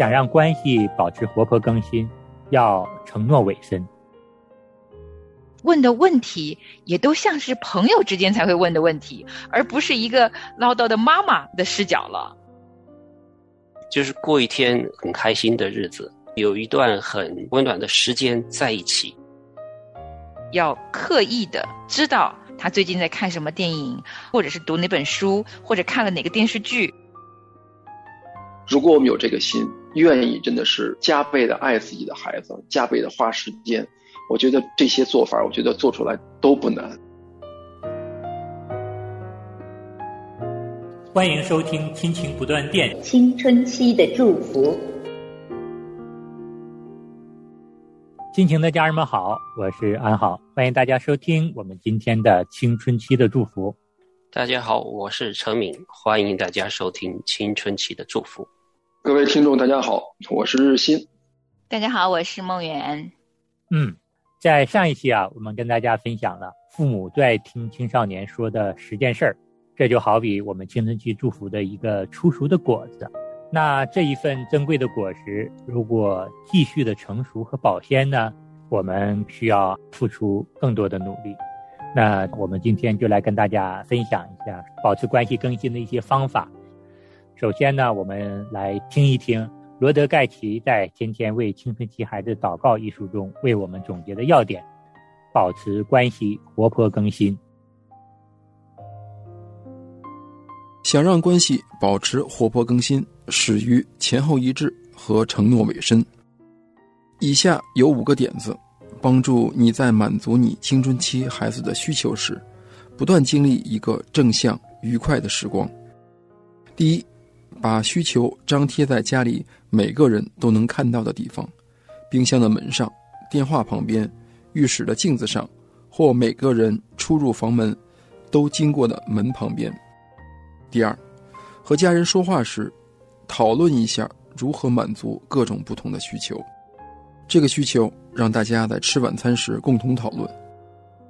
想让关系保持活泼更新，要承诺委身。问的问题也都像是朋友之间才会问的问题，而不是一个唠叨的妈妈的视角了。就是过一天很开心的日子，有一段很温暖的时间在一起。要刻意的知道他最近在看什么电影，或者是读哪本书，或者看了哪个电视剧。如果我们有这个心，愿意真的是加倍的爱自己的孩子，加倍的花时间。我觉得这些做法，我觉得做出来都不难。欢迎收听《亲情不断电》，青春期的祝福。亲情的家人们好，我是安好，欢迎大家收听我们今天的青春期的祝福。大家好，我是陈敏，欢迎大家收听青春期的祝福。各位听众，大家好，我是日新。大家好，我是梦圆。嗯。在上一期啊，我们跟大家分享了父母最爱听青少年说的十件事儿，这就好比我们青春期祝福的一个初熟的果子。那这一份珍贵的果实，如果继续的成熟和保鲜呢，我们需要付出更多的努力。那我们今天就来跟大家分享一下保持关系更新的一些方法。首先呢，我们来听一听。罗德盖奇在《天天为青春期孩子祷告》一书中为我们总结的要点：保持关系活泼更新。想让关系保持活泼更新，始于前后一致和承诺委身。以下有五个点子，帮助你在满足你青春期孩子的需求时，不断经历一个正向愉快的时光。第一。把需求张贴在家里每个人都能看到的地方，冰箱的门上、电话旁边、浴室的镜子上，或每个人出入房门都经过的门旁边。第二，和家人说话时，讨论一下如何满足各种不同的需求。这个需求让大家在吃晚餐时共同讨论，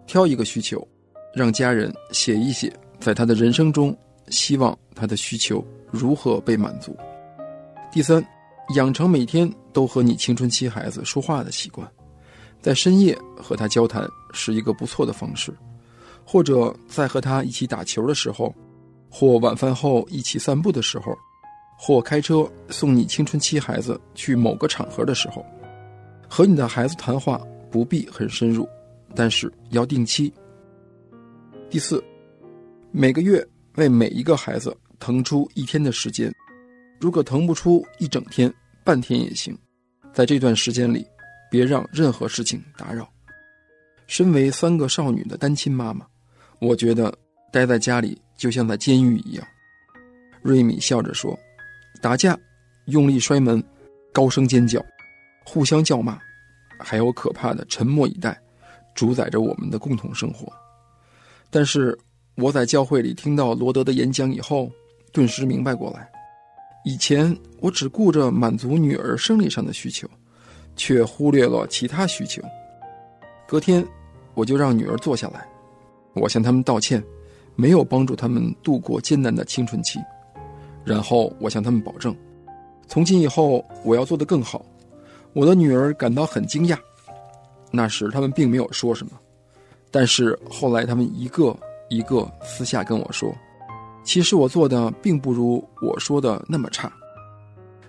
挑一个需求，让家人写一写，在他的人生中，希望他的需求。如何被满足？第三，养成每天都和你青春期孩子说话的习惯，在深夜和他交谈是一个不错的方式，或者在和他一起打球的时候，或晚饭后一起散步的时候，或开车送你青春期孩子去某个场合的时候，和你的孩子谈话不必很深入，但是要定期。第四，每个月为每一个孩子。腾出一天的时间，如果腾不出一整天，半天也行。在这段时间里，别让任何事情打扰。身为三个少女的单亲妈妈，我觉得待在家里就像在监狱一样。瑞米笑着说：“打架，用力摔门，高声尖叫，互相叫骂，还有可怕的沉默以待，主宰着我们的共同生活。”但是我在教会里听到罗德的演讲以后。顿时明白过来，以前我只顾着满足女儿生理上的需求，却忽略了其他需求。隔天，我就让女儿坐下来，我向他们道歉，没有帮助他们度过艰难的青春期。然后我向他们保证，从今以后我要做得更好。我的女儿感到很惊讶，那时他们并没有说什么，但是后来他们一个一个私下跟我说。其实我做的并不如我说的那么差，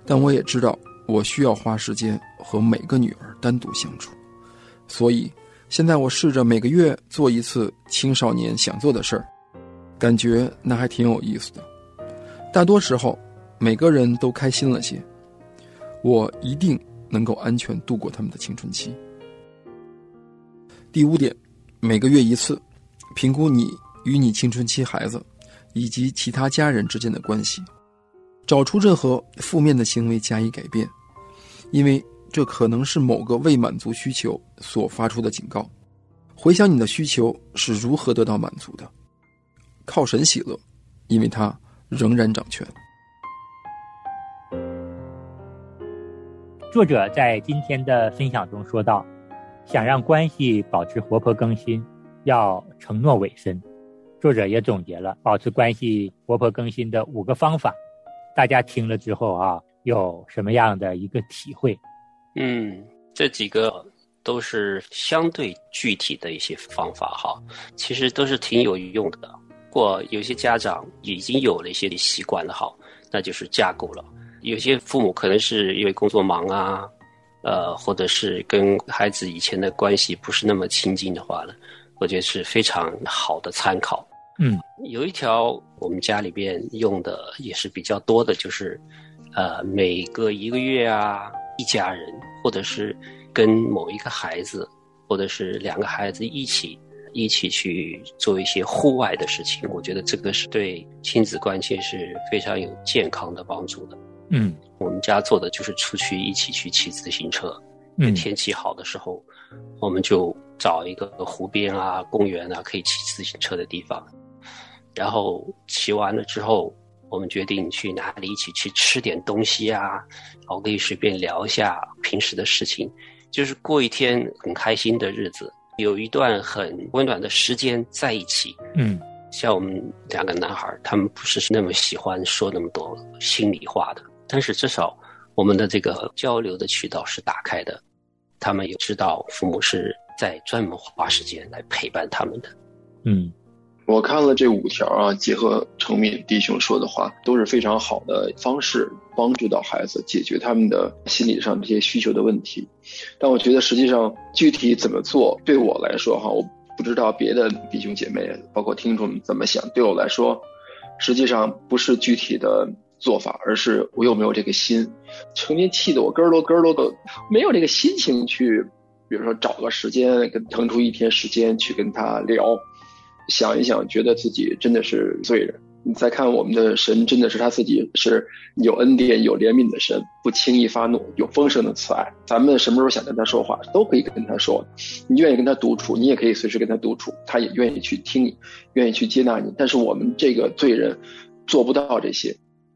但我也知道我需要花时间和每个女儿单独相处，所以现在我试着每个月做一次青少年想做的事儿，感觉那还挺有意思的。大多时候，每个人都开心了些，我一定能够安全度过他们的青春期。第五点，每个月一次，评估你与你青春期孩子。以及其他家人之间的关系，找出任何负面的行为加以改变，因为这可能是某个未满足需求所发出的警告。回想你的需求是如何得到满足的，靠神喜乐，因为他仍然掌权。作者在今天的分享中说到：“想让关系保持活泼更新，要承诺委身。”作者也总结了保持关系活泼更新的五个方法，大家听了之后啊，有什么样的一个体会？嗯，这几个都是相对具体的一些方法哈，其实都是挺有用的。或有些家长已经有了一些习惯了，哈，那就是架构了。有些父母可能是因为工作忙啊，呃，或者是跟孩子以前的关系不是那么亲近的话呢，我觉得是非常好的参考。嗯，有一条我们家里边用的也是比较多的，就是呃，每隔一个月啊，一家人或者是跟某一个孩子，或者是两个孩子一起。一起去做一些户外的事情，我觉得这个是对亲子关系是非常有健康的帮助的。嗯，我们家做的就是出去一起去骑自行车。嗯，天气好的时候，我们就找一个湖边啊、公园啊可以骑自行车的地方，然后骑完了之后，我们决定去哪里一起去吃点东西啊，然后可以随便聊一下平时的事情，就是过一天很开心的日子。有一段很温暖的时间在一起，嗯，像我们两个男孩，他们不是那么喜欢说那么多心里话的，但是至少我们的这个交流的渠道是打开的，他们也知道父母是在专门花时间来陪伴他们的，嗯。我看了这五条啊，结合程敏弟兄说的话，都是非常好的方式，帮助到孩子解决他们的心理上这些需求的问题。但我觉得实际上具体怎么做，对我来说哈，我不知道别的弟兄姐妹，包括听众怎么想。对我来说，实际上不是具体的做法，而是我有没有这个心。成天气得我咯咯咯咯的，没有这个心情去，比如说找个时间跟腾出一天时间去跟他聊。想一想，觉得自己真的是罪人。你再看我们的神，真的是他自己是有恩典、有怜悯的神，不轻易发怒，有丰盛的慈爱。咱们什么时候想跟他说话，都可以跟他说。你愿意跟他独处，你也可以随时跟他独处，他也愿意去听你，愿意去接纳你。但是我们这个罪人做不到这些。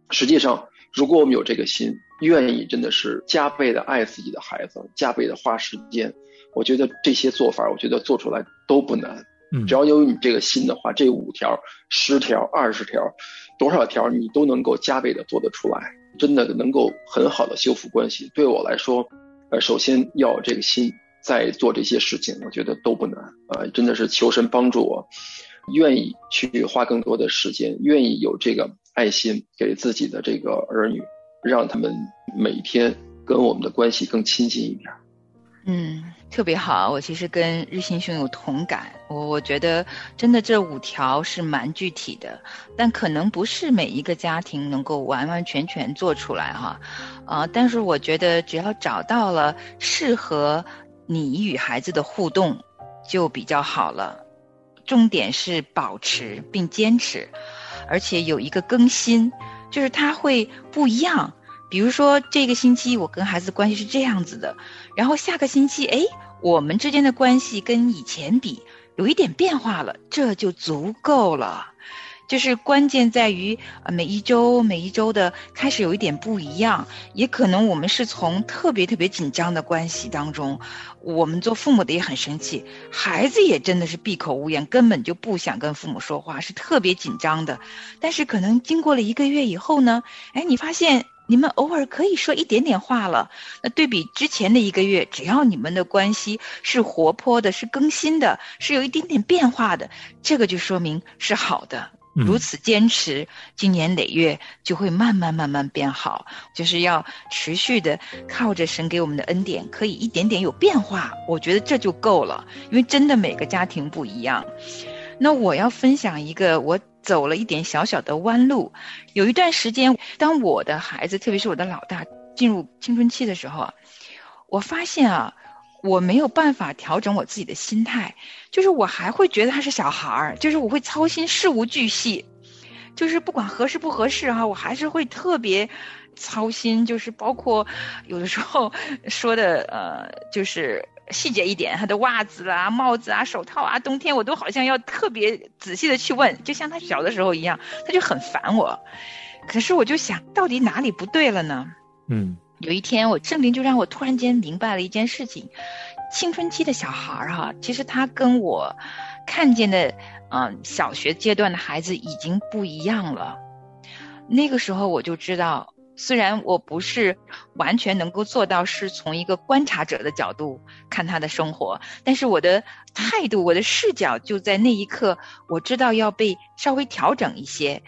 实际上，如果我们有这个心，愿意真的是加倍的爱自己的孩子，加倍的花时间，我觉得这些做法，我觉得做出来都不难。只要有你这个心的话，这五条、十条、二十条，多少条你都能够加倍的做得出来，真的能够很好的修复关系。对我来说，呃，首先要这个心，在做这些事情，我觉得都不难啊！真的是求神帮助我，愿意去花更多的时间，愿意有这个爱心给自己的这个儿女，让他们每天跟我们的关系更亲近一点。嗯，特别好。我其实跟日新兄有同感。我我觉得真的这五条是蛮具体的，但可能不是每一个家庭能够完完全全做出来哈。啊，但是我觉得只要找到了适合你与孩子的互动，就比较好了。重点是保持并坚持，而且有一个更新，就是它会不一样。比如说这个星期我跟孩子关系是这样子的。然后下个星期，哎，我们之间的关系跟以前比有一点变化了，这就足够了。就是关键在于啊，每一周每一周的开始有一点不一样，也可能我们是从特别特别紧张的关系当中，我们做父母的也很生气，孩子也真的是闭口无言，根本就不想跟父母说话，是特别紧张的。但是可能经过了一个月以后呢，哎，你发现。你们偶尔可以说一点点话了，那对比之前的一个月，只要你们的关系是活泼的、是更新的、是有一点点变化的，这个就说明是好的。如此坚持，经年累月就会慢慢慢慢变好。就是要持续的靠着神给我们的恩典，可以一点点有变化。我觉得这就够了，因为真的每个家庭不一样。那我要分享一个我。走了一点小小的弯路，有一段时间，当我的孩子，特别是我的老大进入青春期的时候，我发现啊，我没有办法调整我自己的心态，就是我还会觉得他是小孩儿，就是我会操心事无巨细，就是不管合适不合适哈，我还是会特别操心，就是包括有的时候说的呃，就是。细节一点，他的袜子啊、帽子啊、手套啊，冬天我都好像要特别仔细的去问，就像他小的时候一样，他就很烦我。可是我就想到底哪里不对了呢？嗯，有一天我圣灵就让我突然间明白了一件事情：青春期的小孩儿哈，其实他跟我看见的嗯小学阶段的孩子已经不一样了。那个时候我就知道，虽然我不是完全能够做到是从一个观察者的角度看他的生活，但是我的态度、我的视角就在那一刻，我知道要被稍微调整一些。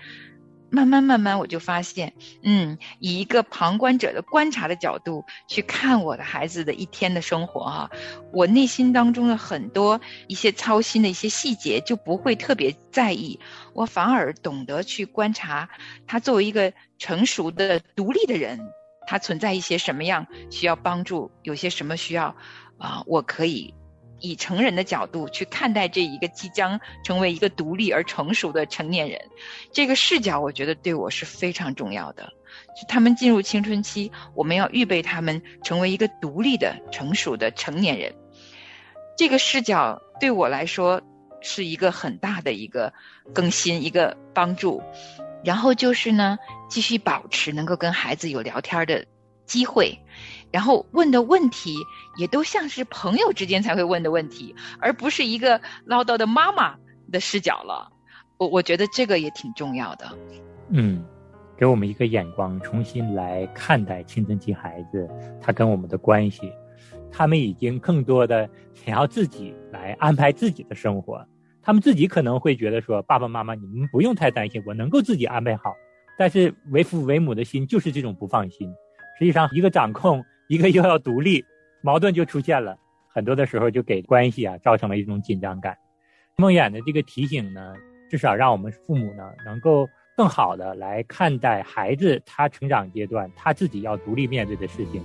慢慢慢慢，我就发现，嗯，以一个旁观者的观察的角度去看我的孩子的一天的生活哈，我内心当中的很多一些操心的一些细节就不会特别在意，我反而懂得去观察他作为一个成熟的独立的人，他存在一些什么样需要帮助，有些什么需要啊，我可以。以成人的角度去看待这一个即将成为一个独立而成熟的成年人，这个视角我觉得对我是非常重要的。他们进入青春期，我们要预备他们成为一个独立的、成熟的成年人。这个视角对我来说是一个很大的一个更新、一个帮助。然后就是呢，继续保持能够跟孩子有聊天的机会。然后问的问题也都像是朋友之间才会问的问题，而不是一个唠叨的妈妈的视角了。我我觉得这个也挺重要的。嗯，给我们一个眼光，重新来看待青春期孩子他跟我们的关系。他们已经更多的想要自己来安排自己的生活，他们自己可能会觉得说：“爸爸妈妈，你们不用太担心，我能够自己安排好。”但是为父为母的心就是这种不放心。实际上，一个掌控。一个又要独立，矛盾就出现了。很多的时候就给关系啊造成了一种紧张感。梦魇的这个提醒呢，至少让我们父母呢能够更好的来看待孩子他成长阶段他自己要独立面对的事情。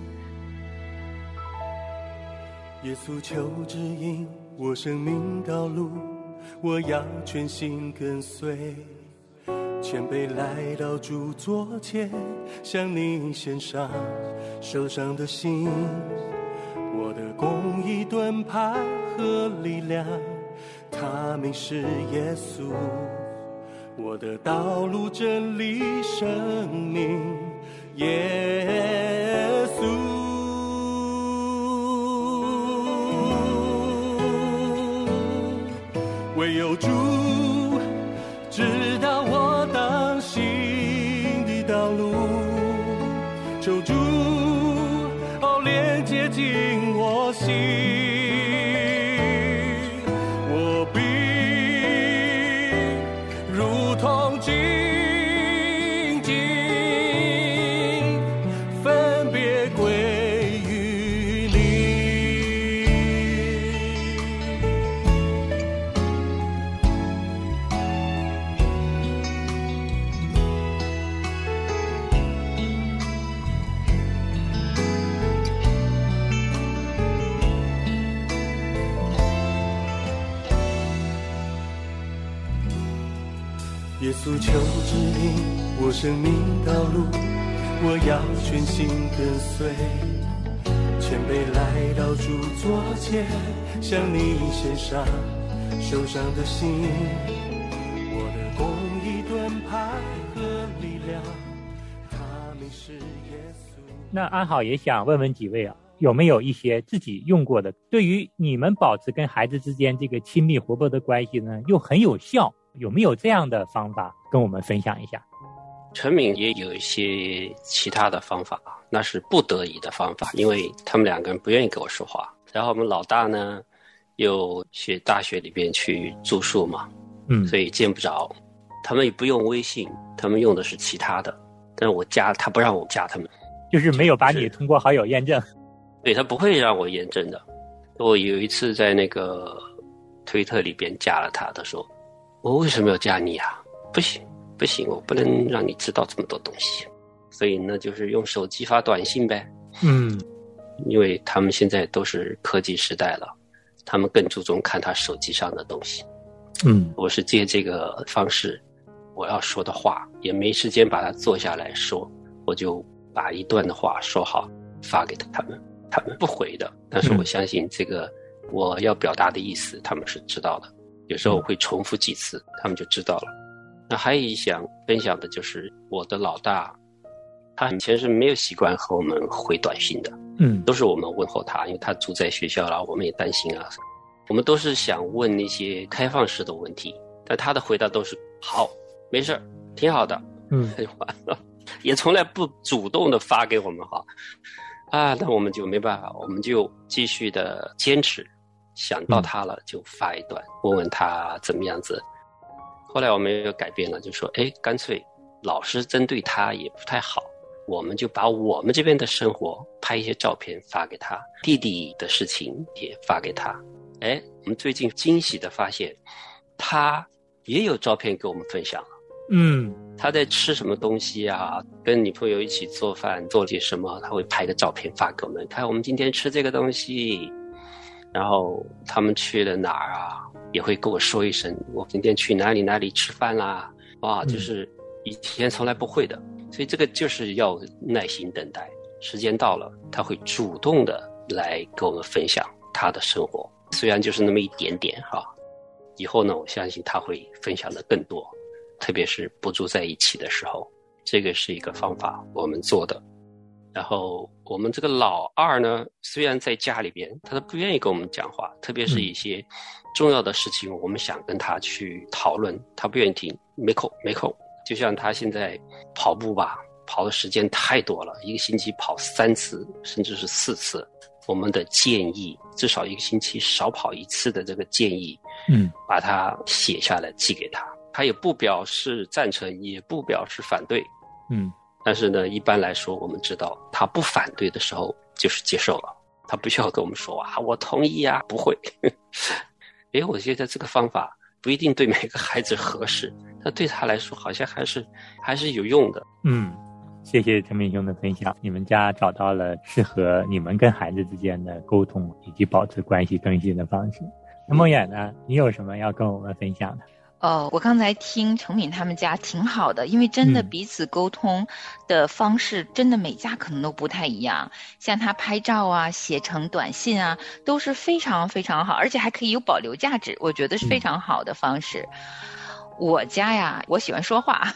耶稣求指引我生命道路，我要全心跟随。前辈来到主座前，向你献上受伤的心。我的公益盾牌和力量，他名是耶稣。我的道路真理生命，耶诉求指引我生命道路，我要全心跟随。前辈来到主座前，向你献上受伤的心。我的公益盾牌和力量，他们是耶稣。那安好也想问问几位啊，有没有一些自己用过的，对于你们保持跟孩子之间这个亲密活泼的关系呢，又很有效？有没有这样的方法跟我们分享一下？陈敏也有一些其他的方法，那是不得已的方法，因为他们两个人不愿意跟我说话。然后我们老大呢，又去大学里边去住宿嘛，嗯，所以见不着。他们也不用微信，他们用的是其他的。但是我加他不让我加他们，就是没有把你通过好友验证。对他不会让我验证的。我有一次在那个推特里边加了他，他说。我为什么要加你啊？不行，不行，我不能让你知道这么多东西。所以呢，就是用手机发短信呗。嗯，因为他们现在都是科技时代了，他们更注重看他手机上的东西。嗯，我是借这个方式，我要说的话也没时间把它坐下来说，我就把一段的话说好发给他们，他们不回的，但是我相信这个我要表达的意思，他们是知道的。有时候我会重复几次，他们就知道了。那还有一想分享的就是我的老大，他以前是没有习惯和我们回短信的，嗯，都是我们问候他，因为他住在学校了，我们也担心啊。我们都是想问那些开放式的问题，但他的回答都是好，没事儿，挺好的，嗯，就完了。也从来不主动的发给我们哈。啊，那我们就没办法，我们就继续的坚持，想到他了就发一段，问问他怎么样子。后来我们又改变了，就说，哎，干脆老师针对他也不太好，我们就把我们这边的生活拍一些照片发给他，弟弟的事情也发给他。哎，我们最近惊喜的发现，他也有照片给我们分享了。嗯，他在吃什么东西啊？跟女朋友一起做饭，做些什么？他会拍个照片发给我们，看我们今天吃这个东西。然后他们去了哪儿啊？也会跟我说一声，我今天去哪里哪里吃饭啦？哇，就是以前从来不会的，所以这个就是要耐心等待，时间到了，他会主动的来跟我们分享他的生活，虽然就是那么一点点哈。以后呢，我相信他会分享的更多。特别是不住在一起的时候，这个是一个方法，我们做的。然后我们这个老二呢，虽然在家里边，他都不愿意跟我们讲话，特别是一些重要的事情，我们想跟他去讨论，他不愿意听，没空，没空。就像他现在跑步吧，跑的时间太多了，一个星期跑三次，甚至是四次。我们的建议，至少一个星期少跑一次的这个建议，嗯，把它写下来寄给他。他也不表示赞成，也不表示反对，嗯，但是呢，一般来说，我们知道他不反对的时候就是接受了，他不需要跟我们说啊，我同意啊，不会。哎，我觉得这个方法不一定对每个孩子合适，但对他来说好像还是还是有用的。嗯，谢谢陈明兄的分享，你们家找到了适合你们跟孩子之间的沟通以及保持关系更新的方式。那梦远呢，你有什么要跟我们分享的？哦，我刚才听程敏他们家挺好的，因为真的彼此沟通的方式，真的每家可能都不太一样。像他拍照啊，写成短信啊，都是非常非常好，而且还可以有保留价值，我觉得是非常好的方式。我家呀，我喜欢说话，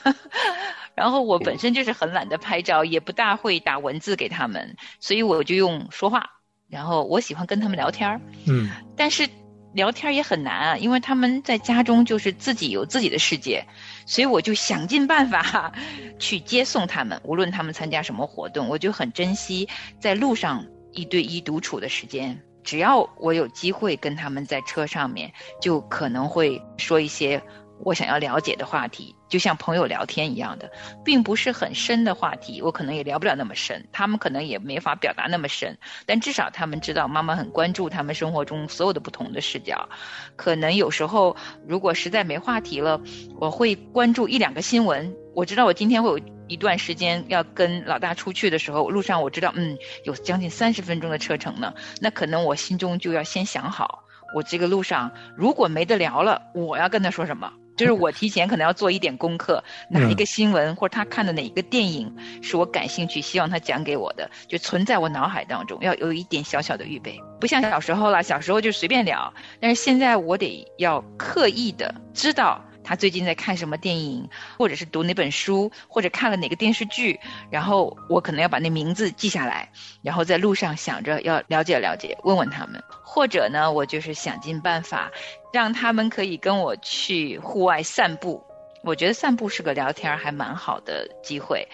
然后我本身就是很懒得拍照，也不大会打文字给他们，所以我就用说话。然后我喜欢跟他们聊天儿，嗯，但是。聊天也很难啊，因为他们在家中就是自己有自己的世界，所以我就想尽办法 去接送他们，无论他们参加什么活动，我就很珍惜在路上一对一独处的时间。只要我有机会跟他们在车上面，就可能会说一些。我想要了解的话题，就像朋友聊天一样的，并不是很深的话题，我可能也聊不了那么深，他们可能也没法表达那么深，但至少他们知道妈妈很关注他们生活中所有的不同的视角。可能有时候如果实在没话题了，我会关注一两个新闻。我知道我今天会有一段时间要跟老大出去的时候，路上我知道，嗯，有将近三十分钟的车程呢，那可能我心中就要先想好，我这个路上如果没得聊了，我要跟他说什么。就是我提前可能要做一点功课，哪一个新闻或者他看的哪一个电影是我感兴趣，希望他讲给我的，就存在我脑海当中，要有一点小小的预备。不像小时候了，小时候就随便聊，但是现在我得要刻意的知道。他最近在看什么电影，或者是读哪本书，或者看了哪个电视剧，然后我可能要把那名字记下来，然后在路上想着要了解了解，问问他们，或者呢，我就是想尽办法让他们可以跟我去户外散步。我觉得散步是个聊天还蛮好的机会。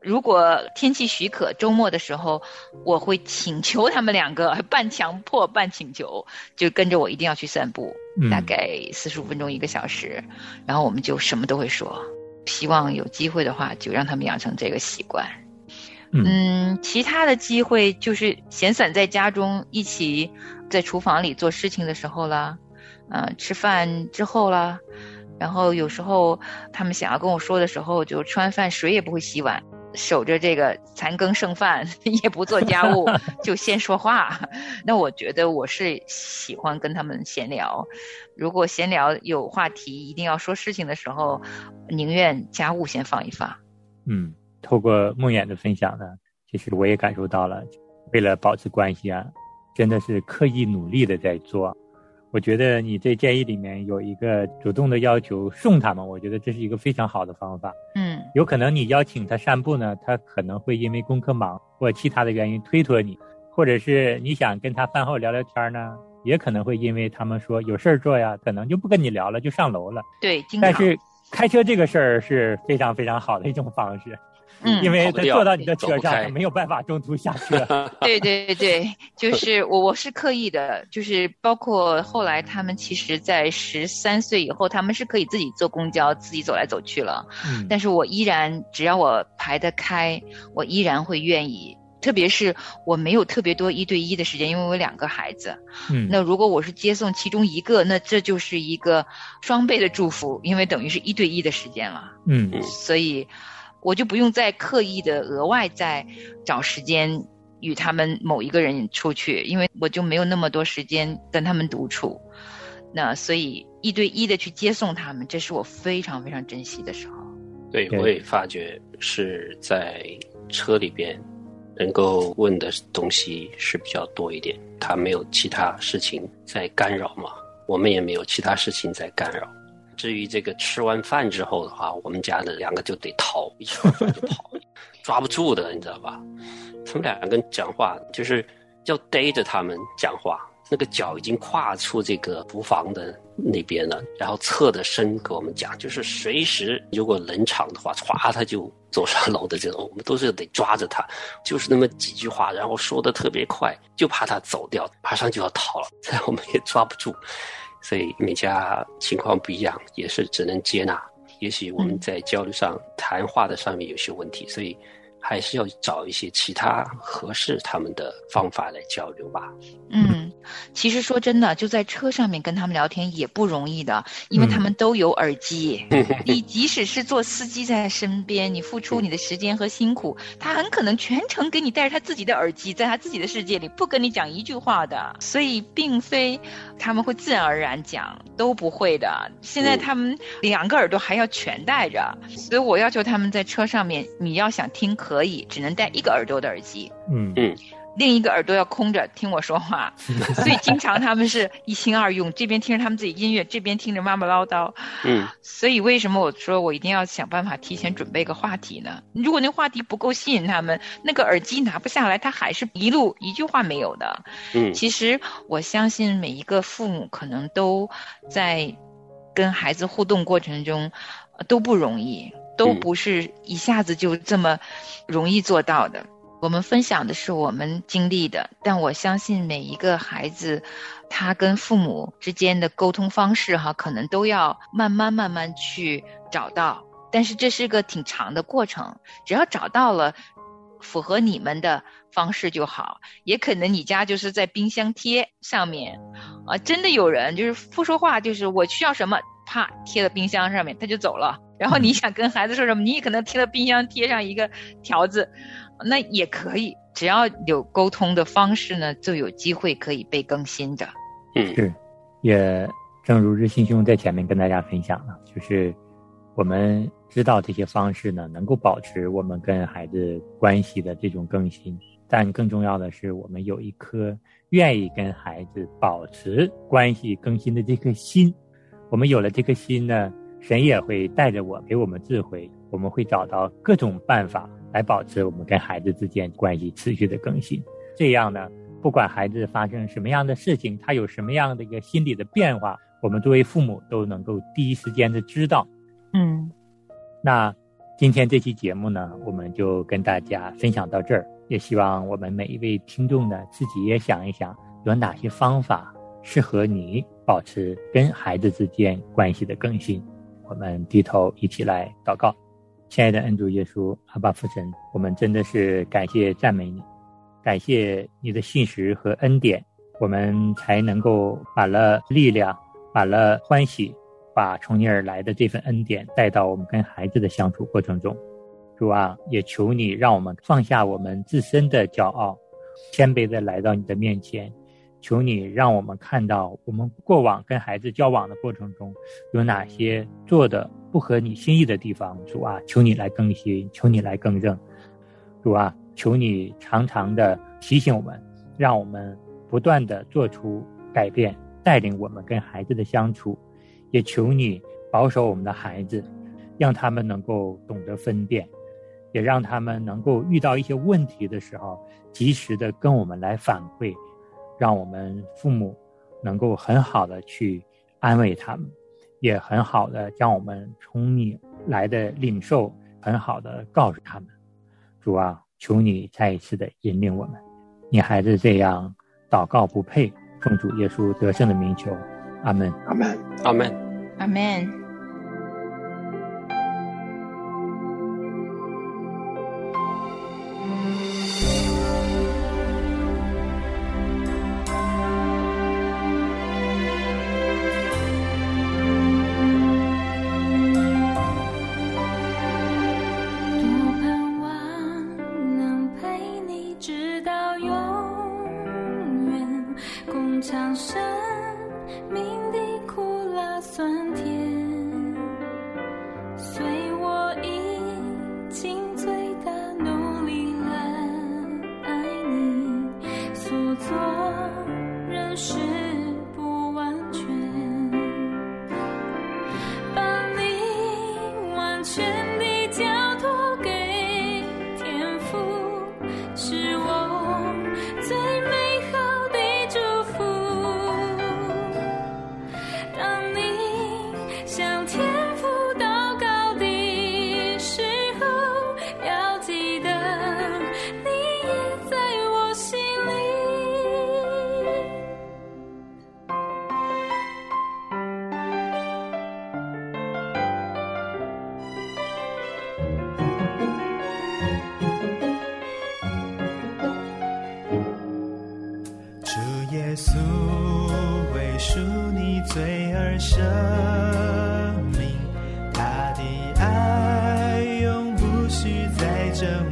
如果天气许可，周末的时候，我会请求他们两个，半强迫半请求，就跟着我一定要去散步，大概四十五分钟一个小时，然后我们就什么都会说。希望有机会的话，就让他们养成这个习惯。嗯，其他的机会就是闲散在家中，一起在厨房里做事情的时候啦，嗯，吃饭之后啦，然后有时候他们想要跟我说的时候，就吃完饭水也不会洗碗。守着这个残羹剩饭，也不做家务，就先说话。那我觉得我是喜欢跟他们闲聊。如果闲聊有话题，一定要说事情的时候，宁愿家务先放一放。嗯，透过梦魇的分享呢，其实我也感受到了，为了保持关系啊，真的是刻意努力的在做。我觉得你这建议里面有一个主动的要求送他们，我觉得这是一个非常好的方法。嗯，有可能你邀请他散步呢，他可能会因为功课忙或其他的原因推脱你，或者是你想跟他饭后聊聊天呢，也可能会因为他们说有事儿做呀，可能就不跟你聊了，就上楼了。对，但是开车这个事儿是非常非常好的一种方式。嗯因为他坐到你的车上，没有办法中途下车。对对对，就是我 我是刻意的，就是包括后来他们其实，在十三岁以后，他们是可以自己坐公交，自己走来走去了。嗯但是我依然，只要我排得开，我依然会愿意。特别是我没有特别多一对一的时间，因为我有两个孩子。嗯，那如果我是接送其中一个，那这就是一个双倍的祝福，因为等于是一对一的时间了。嗯所以我就不用再刻意的额外再找时间与他们某一个人出去，因为我就没有那么多时间跟他们独处。那所以一对一的去接送他们，这是我非常非常珍惜的时候。对，我也发觉是在车里边能够问的东西是比较多一点，他没有其他事情在干扰嘛，我们也没有其他事情在干扰。至于这个吃完饭之后的话，我们家的两个就得逃，一吃完饭就跑，抓不住的，你知道吧？他们两个讲话就是要逮着他们讲话，那个脚已经跨出这个厨房的那边了，然后侧着身给我们讲，就是随时如果冷场的话，歘他就走上楼的这种，我们都是得抓着他，就是那么几句话，然后说的特别快，就怕他走掉，马上就要逃了，这样我们也抓不住，所以每家情况不一样，也是只能接纳。也许我们在交流上、谈话的上面有些问题，所以还是要找一些其他合适他们的方法来交流吧。嗯，其实说真的，就在车上面跟他们聊天也不容易的，因为他们都有耳机。你即使是做司机在身边，你付出你的时间和辛苦，他很可能全程给你戴着他自己的耳机，在他自己的世界里不跟你讲一句话的。所以，并非他们会自然而然讲，都不会的。现在他们两个耳朵还要全戴着，所以我要求他们在车上面，你要想听可以，只能戴一个耳朵的耳机。嗯另一个耳朵要空着听我说话，所以经常他们是一心二用，这边听着他们自己音乐，这边听着妈妈唠叨。嗯，所以为什么我说我一定要想办法提前准备个话题呢？如果那话题不够吸引他们，那个耳机拿不下来，他还是一路一句话没有的。嗯其实我相信每一个父母可能都在跟孩子互动过程中呃都不容易，都嗯不是一下子就这么容易做到的。我们分享的是我们经历的，但我相信每一个孩子，他跟父母之间的沟通方式哈，可能都要慢慢慢慢去找到。但是这是个挺长的过程，只要找到了符合你们的方式就好。也可能你家就是在冰箱贴上面，啊，真的有人就是不说话，就是我需要什么，啪贴到冰箱上面，他就走了。然后你想跟孩子说什么，你也可能贴到冰箱贴上一个条子，那也可以，只要有沟通的方式呢，就有机会可以被更新的。嗯是，也正如日新兄在前面跟大家分享了，就是我们知道这些方式呢，能够保持我们跟孩子关系的这种更新，但更重要的是，我们有一颗愿意跟孩子保持关系更新的这颗心。我们有了这颗心呢，神也会带着我，给我们智慧，我们会找到各种办法来保持我们跟孩子之间关系持续的更新。这样呢，不管孩子发生什么样的事情，他有什么样的一个心理的变化，我们作为父母都能够第一时间的知道。嗯那今天这期节目呢，我们就跟大家分享到这儿，也希望我们每一位听众呢，自己也想一想，有哪些方法适合你保持跟孩子之间关系的更新。我们低头一起来祷告，亲爱的恩主耶稣阿爸父神，我们真的是感谢赞美你，感谢你的信实和恩典，我们才能够把了力量，把了欢喜，把从你而来的这份恩典带到我们跟孩子的相处过程中。主啊，也求你让我们放下我们自身的骄傲，谦卑的来到你的面前。求你让我们看到我们过往跟孩子交往的过程中，有哪些做的不合你心意的地方。主啊，求你来更新，求你来更正。主啊，求你常常的提醒我们，让我们不断的做出改变，带领我们跟孩子的相处。也求你保守我们的孩子，让他们能够懂得分辨，也让他们能够遇到一些问题的时候，及时的跟我们来反馈，让我们父母能够很好的去安慰他们，也很好的将我们从你来的领受很好的告诉他们。主啊，求你再一次的引领我们。你还是这样祷告不配，奉主耶稣得胜的名求，阿门，阿门，阿门，阿门。明天。耶稣为赎你罪而赦命，他的爱永不需再证。